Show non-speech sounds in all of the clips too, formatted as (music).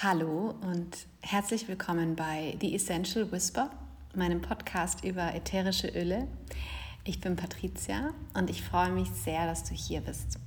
Hallo und herzlich willkommen bei The Essential Whisper, meinem Podcast über ätherische Öle. Ich bin Patricia und ich freue mich sehr, dass du hier bist.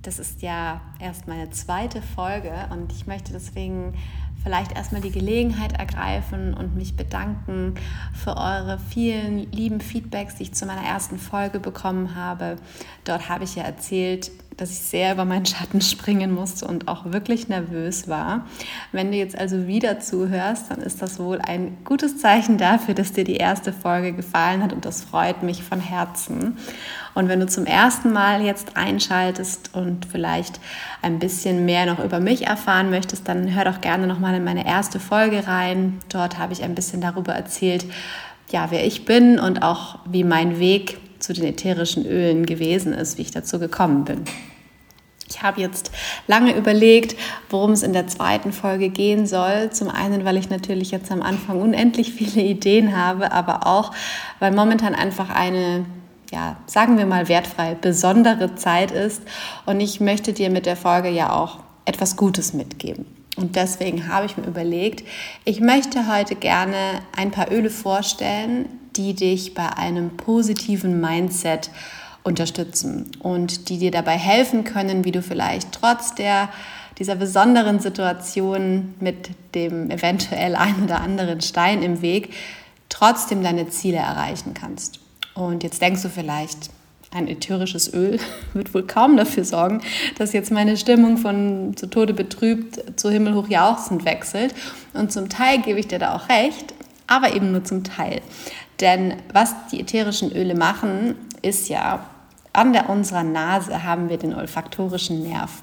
Das ist ja erst meine zweite Folge und ich möchte deswegen vielleicht erstmal die Gelegenheit ergreifen und mich bedanken für eure vielen lieben Feedbacks, die ich zu meiner ersten Folge bekommen habe. Dort habe ich ja erzählt, dass ich sehr über meinen Schatten (laughs) springen musste und auch wirklich nervös war. Wenn du jetzt also wieder zuhörst, dann ist das wohl ein gutes Zeichen dafür, dass dir die erste Folge gefallen hat und das freut mich von Herzen. Und wenn du zum ersten Mal jetzt einschaltest und vielleicht ein bisschen mehr noch über mich erfahren möchtest, dann hör doch gerne nochmal in meine erste Folge rein. Dort habe ich ein bisschen darüber erzählt, ja, wer ich bin und auch wie mein Weg zu den ätherischen Ölen gewesen ist, wie ich dazu gekommen bin. Ich habe jetzt lange überlegt, worum es in der zweiten Folge gehen soll. Zum einen, weil ich natürlich jetzt am Anfang unendlich viele Ideen habe, aber auch, weil momentan einfach eine, ja, sagen wir mal wertfrei, besondere Zeit ist. Und ich möchte dir mit der Folge ja auch etwas Gutes mitgeben. Und deswegen habe ich mir überlegt, ich möchte heute gerne ein paar Öle vorstellen, die dich bei einem positiven Mindset unterstützen und die dir dabei helfen können, wie du vielleicht trotz der dieser besonderen Situation mit dem eventuell ein oder anderen Stein im Weg trotzdem deine Ziele erreichen kannst. Und jetzt denkst du vielleicht, ein ätherisches Öl (laughs) wird wohl kaum dafür sorgen, dass jetzt meine Stimmung von zu Tode betrübt zu himmelhoch jauchzend wechselt. Und zum Teil gebe ich dir da auch recht, aber eben nur zum Teil. Denn was die ätherischen Öle machen, ist ja, an der, unserer Nase haben wir den olfaktorischen Nerv.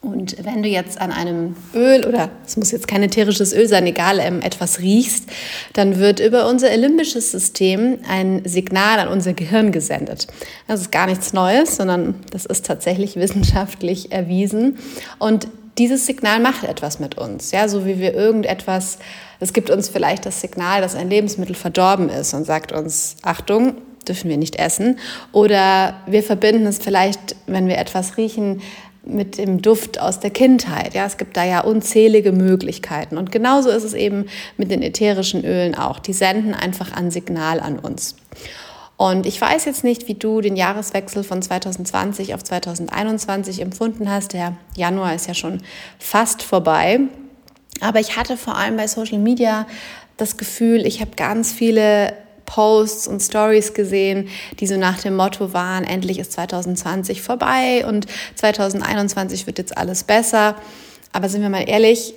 Und wenn du jetzt an einem Öl oder es muss jetzt kein ätherisches Öl sein, egal, ähm, etwas riechst, dann wird über unser limbisches System ein Signal an unser Gehirn gesendet. Das ist gar nichts Neues, sondern das ist tatsächlich (laughs) wissenschaftlich erwiesen. Und dieses Signal macht etwas mit uns, ja, so wie wir irgendetwas, es gibt uns vielleicht das Signal, dass ein Lebensmittel verdorben ist und sagt uns, Achtung, dürfen wir nicht essen. Oder wir verbinden es vielleicht, wenn wir etwas riechen, mit dem Duft aus der Kindheit. Ja, es gibt da ja unzählige Möglichkeiten. Und genauso ist es eben mit den ätherischen Ölen auch. Die senden einfach ein Signal an uns. Und ich weiß jetzt nicht, wie du den Jahreswechsel von 2020 auf 2021 empfunden hast. Der Januar ist ja schon fast vorbei. Aber ich hatte vor allem bei Social Media das Gefühl, ich habe ganz viele Posts und Stories gesehen, die so nach dem Motto waren, endlich ist 2020 vorbei und 2021 wird jetzt alles besser. Aber sind wir mal ehrlich,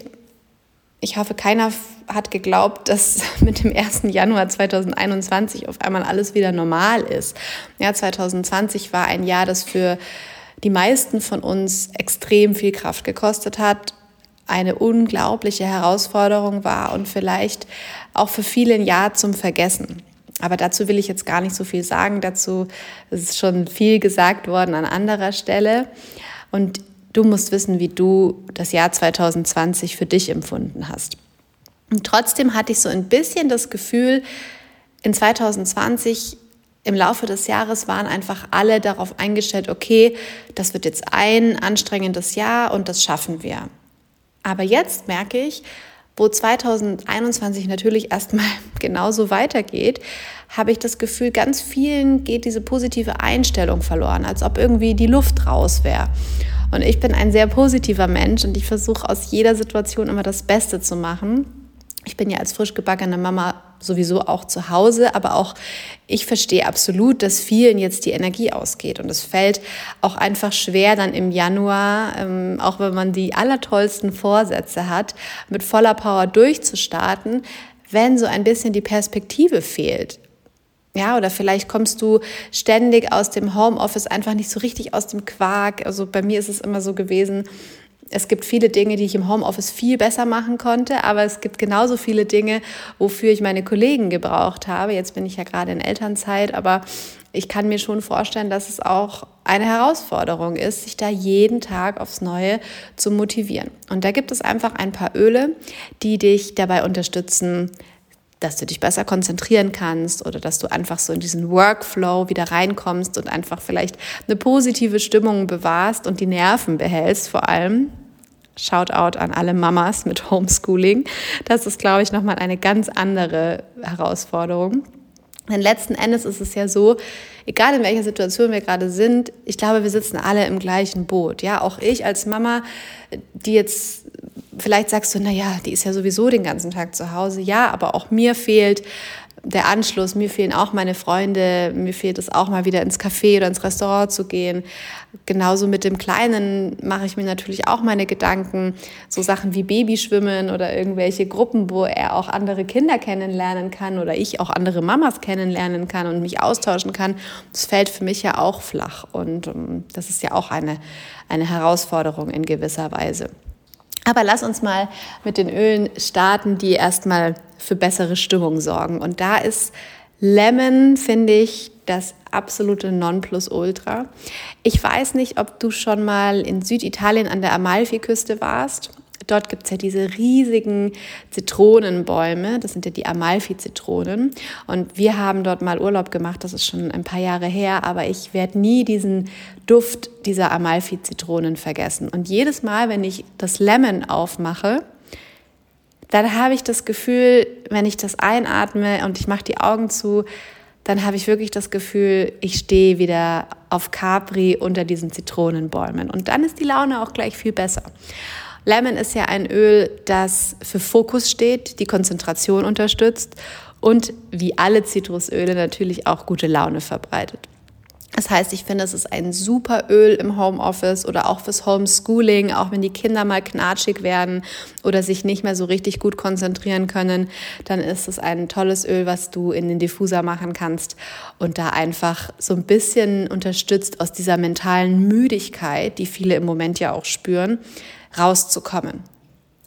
ich hoffe, keiner hat geglaubt, dass (laughs) mit dem 1. Januar 2021 auf einmal alles wieder normal ist. Ja, 2020 war ein Jahr, das für die meisten von uns extrem viel Kraft gekostet hat, eine unglaubliche Herausforderung war und vielleicht auch für viele ein Jahr zum Vergessen. Aber dazu will ich jetzt gar nicht so viel sagen. Dazu ist schon viel gesagt worden an anderer Stelle. Und du musst wissen, wie du das Jahr 2020 für dich empfunden hast. Und trotzdem hatte ich so ein bisschen das Gefühl, in 2020 im Laufe des Jahres waren einfach alle darauf eingestellt, okay, das wird jetzt ein anstrengendes Jahr und das schaffen wir. Aber jetzt merke ich, wo 2021 natürlich erstmal (laughs) genauso weitergeht, habe ich das Gefühl, ganz vielen geht diese positive Einstellung verloren, als ob irgendwie die Luft raus wäre. Und ich bin ein sehr positiver Mensch und ich versuche aus jeder Situation immer das Beste zu machen. Ich bin ja als frisch gebackene Mama sowieso auch zu Hause, aber auch ich verstehe absolut, dass vielen jetzt die Energie ausgeht. Und es fällt auch einfach schwer, dann im Januar, ähm, auch wenn man die allertollsten Vorsätze hat, mit voller Power durchzustarten, wenn so ein bisschen die Perspektive fehlt. Ja, oder vielleicht kommst du ständig aus dem Homeoffice einfach nicht so richtig aus dem Quark. Also bei mir ist es immer so gewesen, es gibt viele Dinge, die ich im Homeoffice viel besser machen konnte, aber es gibt genauso viele Dinge, wofür ich meine Kollegen gebraucht habe. Jetzt bin ich ja gerade in Elternzeit, aber ich kann mir schon vorstellen, dass es auch eine Herausforderung ist, sich da jeden Tag aufs Neue zu motivieren. Und da gibt es einfach ein paar Öle, die dich dabei unterstützen, dass du dich besser konzentrieren kannst oder dass du einfach so in diesen Workflow wieder reinkommst und einfach vielleicht eine positive Stimmung bewahrst und die Nerven behältst vor allem. Shoutout an alle Mamas mit Homeschooling. Das ist, glaube ich, nochmal eine ganz andere Herausforderung. Denn letzten Endes ist es ja so, egal in welcher Situation wir gerade sind, ich glaube, wir sitzen alle im gleichen Boot. Ja, auch ich als Mama, die jetzt vielleicht sagst du, na ja, die ist ja sowieso den ganzen Tag zu Hause. Ja, aber auch mir fehlt der Anschluss, mir fehlen auch meine Freunde, mir fehlt es auch mal wieder ins Café oder ins Restaurant zu gehen. Genauso mit dem Kleinen mache ich mir natürlich auch meine Gedanken, so Sachen wie Babyschwimmen oder irgendwelche Gruppen, wo er auch andere Kinder kennenlernen kann oder ich auch andere Mamas kennenlernen kann und mich austauschen kann. Das fällt für mich ja auch flach und ähm, das ist ja auch eine, eine Herausforderung in gewisser Weise. Aber lass uns mal mit den Ölen starten, die erstmal für bessere Stimmung sorgen. Und da ist Lemon, finde ich, das absolute Nonplusultra. Ich weiß nicht, ob du schon mal in Süditalien an der Amalfiküste warst. Dort gibt es ja diese riesigen Zitronenbäume, das sind ja die Amalfi-Zitronen. Und wir haben dort mal Urlaub gemacht, das ist schon ein paar Jahre her, aber ich werde nie diesen Duft dieser Amalfi-Zitronen vergessen. Und jedes Mal, wenn ich das Lemon aufmache, dann habe ich das Gefühl, wenn ich das einatme und ich mache die Augen zu, dann habe ich wirklich das Gefühl, ich stehe wieder auf Capri unter diesen Zitronenbäumen. Und dann ist die Laune auch gleich viel besser. Lemon ist ja ein Öl, das für Fokus steht, die Konzentration unterstützt und wie alle Zitrusöle natürlich auch gute Laune verbreitet. Das heißt, ich finde, es ist ein super Öl im Homeoffice oder auch fürs Homeschooling, auch wenn die Kinder mal knatschig werden oder sich nicht mehr so richtig gut konzentrieren können, dann ist es ein tolles Öl, was du in den Diffuser machen kannst und da einfach so ein bisschen unterstützt aus dieser mentalen Müdigkeit, die viele im Moment ja auch spüren, rauszukommen.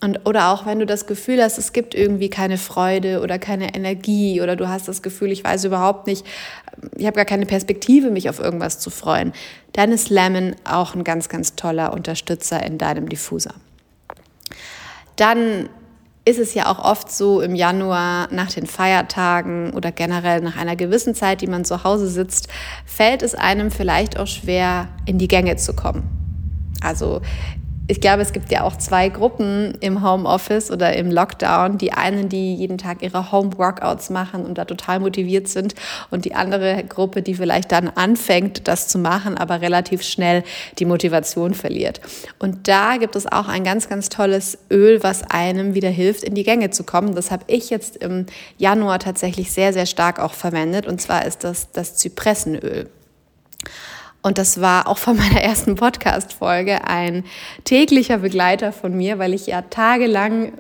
Und, oder auch wenn du das Gefühl hast, es gibt irgendwie keine Freude oder keine Energie oder du hast das Gefühl, ich weiß überhaupt nicht, ich habe gar keine Perspektive, mich auf irgendwas zu freuen, dann ist Lemon auch ein ganz, ganz toller Unterstützer in deinem Diffuser. Dann ist es ja auch oft so im Januar nach den Feiertagen oder generell nach einer gewissen Zeit, die man zu Hause sitzt, fällt es einem vielleicht auch schwer, in die Gänge zu kommen. Also ich glaube, es gibt ja auch zwei Gruppen im Homeoffice oder im Lockdown. Die einen, die jeden Tag ihre Home-Workouts machen und da total motiviert sind. Und die andere Gruppe, die vielleicht dann anfängt, das zu machen, aber relativ schnell die Motivation verliert. Und da gibt es auch ein ganz, ganz tolles Öl, was einem wieder hilft, in die Gänge zu kommen. Das habe ich jetzt im Januar tatsächlich sehr, sehr stark auch verwendet. Und zwar ist das das Zypressenöl. Und das war auch von (laughs) meiner ersten Podcast-Folge ein täglicher Begleiter von mir, weil ich ja tagelang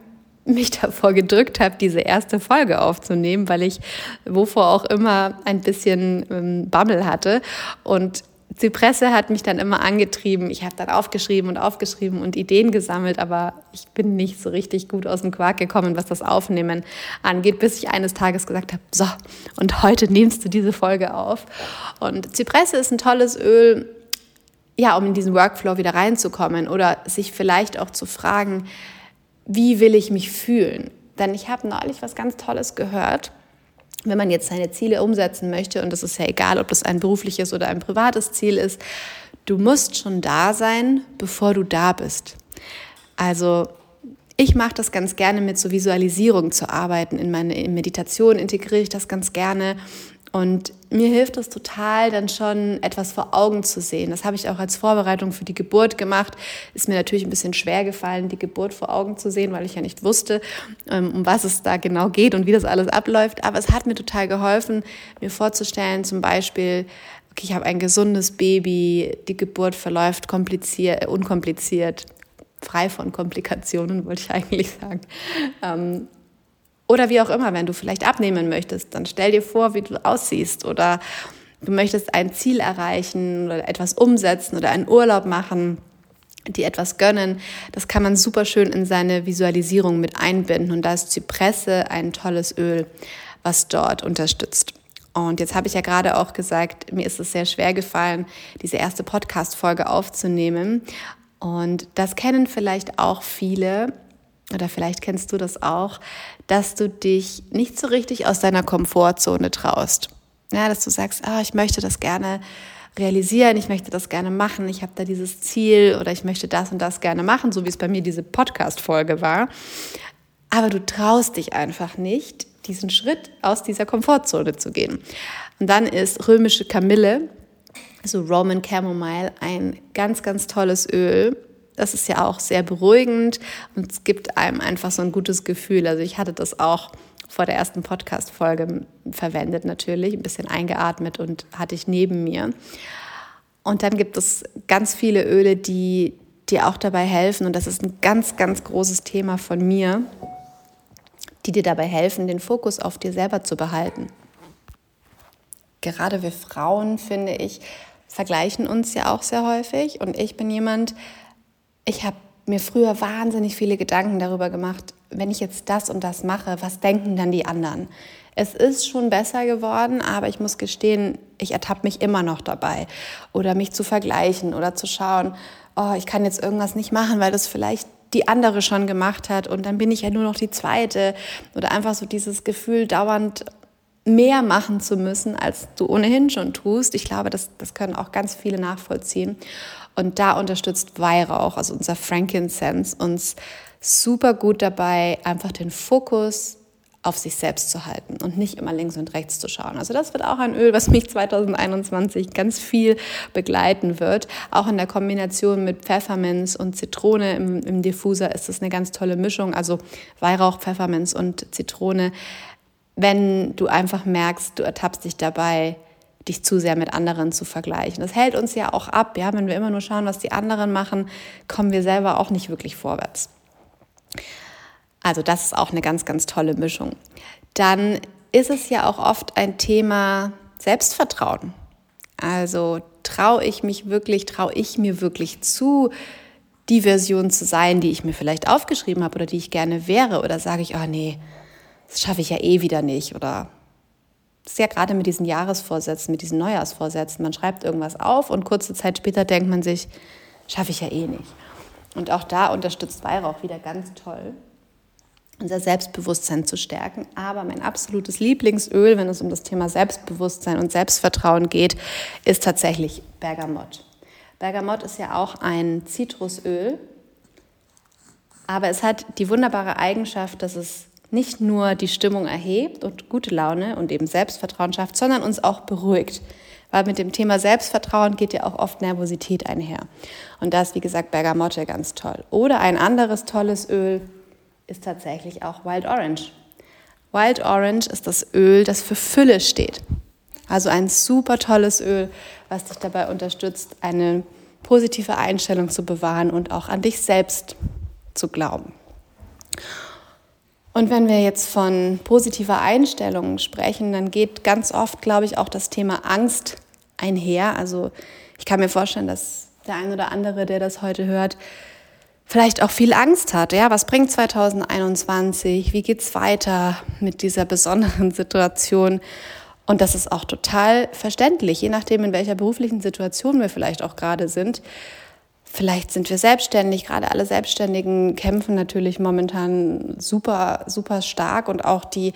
mich davor gedrückt habe, diese erste Folge aufzunehmen, weil ich wovor auch immer ein bisschen ähm, Bammel hatte. Und Zypresse hat mich dann immer angetrieben. Ich habe dann aufgeschrieben und aufgeschrieben und Ideen gesammelt, aber ich bin nicht so richtig gut aus dem Quark gekommen, was das Aufnehmen angeht, bis ich eines Tages gesagt habe, so, und heute nimmst du diese Folge auf. Und Zypresse ist ein tolles Öl, ja, um in diesen Workflow wieder reinzukommen oder sich vielleicht auch zu fragen, wie will ich mich fühlen? Denn ich habe neulich was ganz Tolles gehört wenn man jetzt seine Ziele umsetzen möchte, und das ist ja egal, ob das ein berufliches oder ein privates Ziel ist, du musst schon da sein, bevor du da bist. Also ich mache das ganz gerne mit so Visualisierung zu arbeiten. In meine Meditation integriere ich das ganz gerne und mir hilft es total, dann schon etwas vor Augen zu sehen. Das habe ich auch als Vorbereitung für die Geburt gemacht. Ist mir natürlich ein bisschen schwer gefallen, die Geburt vor Augen zu sehen, weil ich ja nicht wusste, ähm, um was es da genau geht und wie das alles abläuft. Aber es hat mir total geholfen, mir vorzustellen, zum Beispiel, okay, ich habe ein gesundes Baby, die Geburt verläuft kompliziert, unkompliziert, frei von Komplikationen, wollte ich (laughs) eigentlich sagen. Oder wie auch immer, wenn du vielleicht abnehmen möchtest, dann stell dir vor, wie du aussiehst oder du möchtest ein Ziel erreichen oder etwas umsetzen oder einen Urlaub machen, die etwas gönnen. Das kann man super schön in seine Visualisierung mit einbinden und da ist Zypresse ein tolles Öl, was dort unterstützt. Und jetzt habe ich ja gerade auch gesagt, mir ist es sehr schwer gefallen, diese erste Podcast-Folge aufzunehmen. Und das kennen vielleicht auch viele, oder vielleicht kennst du das auch, dass du dich nicht so richtig aus deiner Komfortzone traust. Ja, dass du sagst, ah, ich möchte das gerne realisieren, ich möchte das gerne machen, ich habe da dieses Ziel oder ich möchte das und das gerne machen, so wie es bei mir diese Podcast-Folge war. Aber du traust dich einfach nicht, diesen Schritt aus dieser Komfortzone zu gehen. Und dann ist römische Kamille, so Roman Chamomile, ein ganz, ganz tolles Öl. Das ist ja auch sehr beruhigend und es gibt einem einfach so ein gutes Gefühl. Also ich hatte das auch vor der ersten Podcast-Folge verwendet natürlich, ein bisschen eingeatmet und hatte ich neben mir. Und dann gibt es ganz viele Öle, die dir auch dabei helfen. Und das ist ein ganz, ganz großes Thema von mir, die dir dabei helfen, den Fokus auf dir selber zu behalten. Gerade wir Frauen, finde ich, vergleichen uns ja auch sehr häufig. Und ich bin jemand, ich habe mir früher wahnsinnig viele Gedanken darüber gemacht, wenn ich jetzt das und das mache, was denken dann die anderen? Es ist schon besser geworden, aber ich muss gestehen, ich ertappe mich immer noch dabei. Oder mich zu vergleichen oder zu schauen, oh, ich kann jetzt irgendwas nicht machen, weil das vielleicht die andere schon gemacht hat und dann bin ich ja nur noch die zweite. Oder einfach so dieses Gefühl, dauernd mehr machen zu müssen, als du ohnehin schon tust. Ich glaube, das, das können auch ganz viele nachvollziehen. Und da unterstützt Weihrauch, also unser Frankincense, uns super gut dabei, einfach den Fokus auf sich selbst zu halten und nicht immer links und rechts zu schauen. Also das wird auch ein Öl, was mich (laughs) 2021 ganz viel begleiten wird. Auch in der Kombination mit Pfefferminz und Zitrone im, im Diffuser ist das eine ganz tolle Mischung. Also Weihrauch, Pfefferminz und Zitrone. Wenn du einfach merkst, du ertappst dich dabei, dich zu sehr mit anderen zu vergleichen. Das hält uns ja auch ab, ja, wenn wir immer nur schauen, was die anderen machen, kommen wir selber auch nicht wirklich vorwärts. Also das ist auch eine ganz, ganz tolle Mischung. Dann ist es ja auch oft ein Thema Selbstvertrauen. Also traue ich mich wirklich, traue ich mir wirklich zu, die Version zu sein, die ich mir vielleicht aufgeschrieben habe oder die ich gerne wäre? Oder sage ich, oh nee, das schaffe ich ja eh wieder nicht? Oder das ist ja gerade mit diesen Jahresvorsätzen, mit diesen Neujahrsvorsätzen. Man schreibt irgendwas auf und kurze Zeit später denkt man sich, schaffe ich ja eh nicht. Und auch da unterstützt Weihrauch wieder ganz toll, unser Selbstbewusstsein zu stärken. Aber mein absolutes Lieblingsöl, wenn es um das Thema Selbstbewusstsein und Selbstvertrauen geht, ist tatsächlich Bergamott. Bergamott ist ja auch ein Zitrusöl, aber es hat die wunderbare Eigenschaft, dass es nicht nur die Stimmung erhebt und gute Laune und eben Selbstvertrauen schafft, sondern uns auch beruhigt weil mit dem Thema Selbstvertrauen geht ja auch oft Nervosität einher. Und da ist, wie gesagt, Bergamotte ganz toll. Oder ein anderes tolles Öl ist tatsächlich auch Wild Orange. Wild Orange ist das Öl, das für Fülle steht. Also ein super tolles Öl, was dich dabei unterstützt, eine positive Einstellung zu bewahren und auch an dich selbst zu glauben. Und wenn wir jetzt von positiver Einstellung sprechen, dann geht ganz oft, glaube ich, auch das Thema Angst einher. Also ich kann mir vorstellen, dass der ein oder andere, der das heute hört, vielleicht auch viel Angst hat. Ja, was bringt 2021? Wie geht's weiter mit dieser besonderen (laughs) Situation? Und das ist auch total verständlich, je nachdem, in welcher beruflichen Situation wir vielleicht auch gerade sind. Vielleicht sind wir selbstständig, gerade alle Selbstständigen kämpfen natürlich momentan super, super stark und auch die,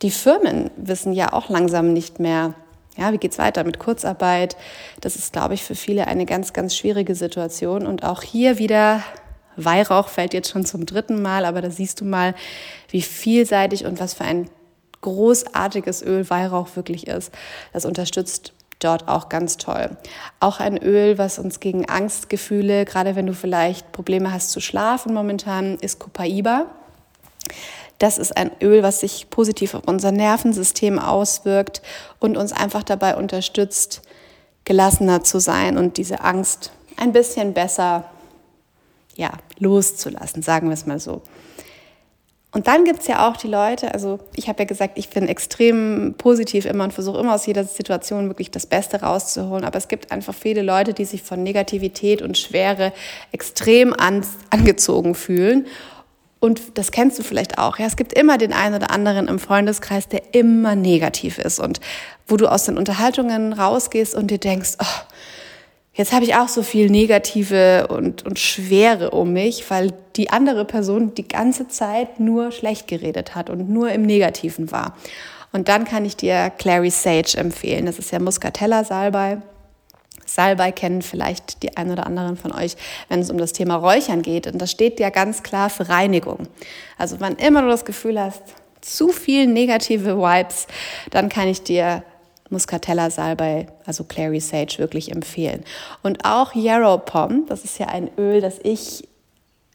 die Firmen wissen ja auch langsam nicht mehr, ja, wie geht's weiter mit Kurzarbeit? Das ist, glaube ich, für viele eine ganz, ganz schwierige Situation. Und auch hier wieder Weihrauch fällt jetzt schon zum dritten Mal, aber da siehst du mal, wie vielseitig und was für ein großartiges Öl Weihrauch wirklich ist. Das unterstützt dort auch ganz toll. Auch ein Öl, was uns gegen Angstgefühle, gerade wenn du vielleicht Probleme hast zu schlafen momentan, ist Copaiba. Das ist ein Öl, was sich positiv auf unser Nervensystem auswirkt und uns einfach dabei unterstützt, gelassener zu sein und diese Angst ein bisschen besser ja, loszulassen, sagen wir es mal so. Und dann gibt es ja auch die Leute, also ich habe ja gesagt, ich bin extrem positiv immer und versuche immer aus jeder Situation wirklich das Beste rauszuholen. Aber es gibt einfach viele Leute, die sich von Negativität und Schwere extrem an, angezogen fühlen und das kennst du vielleicht auch. Ja, es gibt immer den einen oder anderen im Freundeskreis, der immer negativ ist und wo du aus den Unterhaltungen rausgehst und dir denkst, oh, jetzt habe ich auch so viel Negative und, und Schwere um mich, weil die andere Person die ganze Zeit nur schlecht geredet hat und nur im Negativen war. Und dann kann ich dir Clary Sage empfehlen. Das ist ja Muscatella Salbei. Salbei kennen vielleicht die ein oder anderen von euch, wenn es um das Thema Räuchern geht. Und das steht ja ganz klar für Reinigung. Also wann immer du das Gefühl hast, zu viel negative Vibes, dann kann ich dir Muscatella Salbei, also Clary Sage, wirklich empfehlen. Und auch Yarrow Pom, das ist ja ein Öl, das ich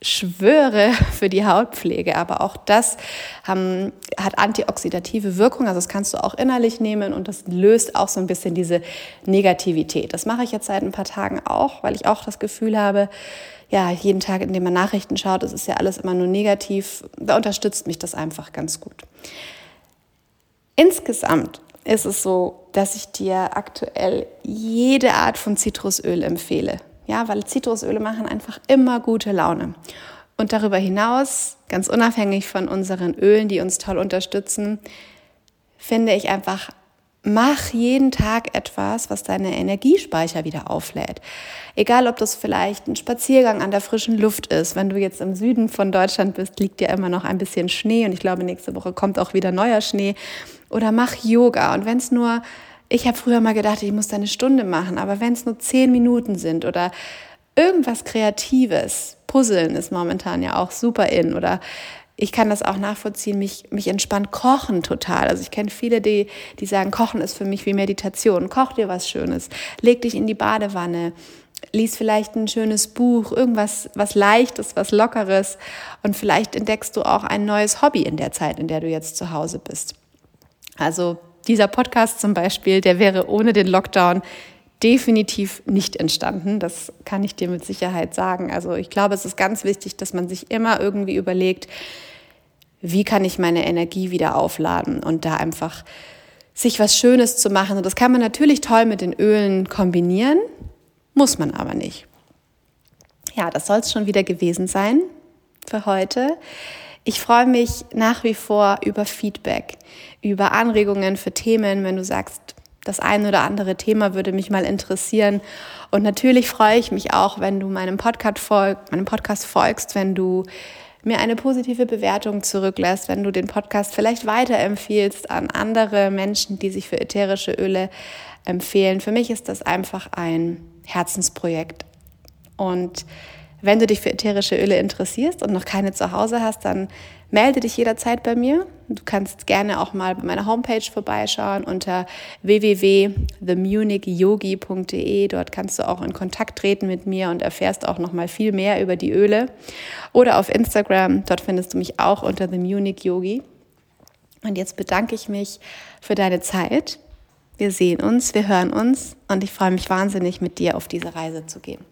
schwöre (laughs) für die Hautpflege, aber auch das haben, hat antioxidative Wirkung, also das kannst du auch innerlich nehmen und das löst auch so ein bisschen diese Negativität. Das mache ich jetzt seit ein paar Tagen auch, weil ich auch das Gefühl habe, ja, jeden Tag, in dem man Nachrichten schaut, das ist ja alles immer nur negativ, da unterstützt mich das einfach ganz gut. Insgesamt ist es so, dass ich dir aktuell jede Art von Zitrusöl empfehle. Ja, weil Zitrusöle machen einfach immer gute Laune. Und darüber hinaus, ganz unabhängig von unseren Ölen, die uns toll unterstützen, finde ich einfach, mach jeden Tag etwas, was deine Energiespeicher wieder auflädt. Egal, ob das vielleicht ein Spaziergang an der frischen Luft ist. Wenn du jetzt im Süden von Deutschland bist, liegt ja immer noch ein bisschen Schnee und ich glaube, nächste Woche kommt auch wieder neuer Schnee. Oder mach Yoga. Und wenn es nur ich habe früher mal gedacht, ich muss eine Stunde machen, aber wenn es nur zehn Minuten sind oder irgendwas Kreatives, Puzzeln ist momentan ja auch super in oder ich kann das auch nachvollziehen, mich, mich entspannt Kochen total. Also ich kenne viele, die, die sagen, Kochen ist für mich wie Meditation. Koch dir was Schönes, leg dich in die Badewanne, lies vielleicht ein schönes Buch, irgendwas was Leichtes, was Lockeres und vielleicht entdeckst du auch ein neues Hobby in der Zeit, in der du jetzt zu Hause bist. Also dieser Podcast zum Beispiel, der wäre ohne den Lockdown definitiv nicht entstanden. Das kann ich dir mit Sicherheit sagen. Also ich glaube, es ist ganz wichtig, dass man sich immer irgendwie überlegt, wie kann ich meine Energie wieder aufladen und da einfach sich was Schönes zu machen. Und das kann man natürlich toll mit den Ölen kombinieren, muss man aber nicht. Ja, das soll es schon wieder gewesen sein für heute. Ich freue mich nach wie vor über Feedback, über Anregungen für Themen, wenn du sagst, das ein oder andere Thema würde mich mal interessieren. Und natürlich freue ich mich auch, wenn du meinem Podcast, folg, meinem Podcast folgst, wenn du mir eine positive Bewertung zurücklässt, wenn du den Podcast vielleicht weiterempfiehlst an andere Menschen, die sich für ätherische Öle empfehlen. Für mich ist das einfach ein Herzensprojekt. Und wenn du dich für ätherische Öle interessierst und noch keine zu Hause hast, dann melde dich jederzeit bei mir. Du kannst gerne auch mal bei meiner Homepage vorbeischauen unter www.themunichyogi.de. Dort kannst du auch in Kontakt treten mit mir und erfährst auch noch mal viel mehr über die Öle. Oder auf Instagram, dort findest du mich auch unter The Munich Yogi. Und jetzt bedanke ich mich für deine Zeit. Wir sehen uns, wir hören uns und ich freue mich wahnsinnig, mit dir auf diese Reise zu gehen.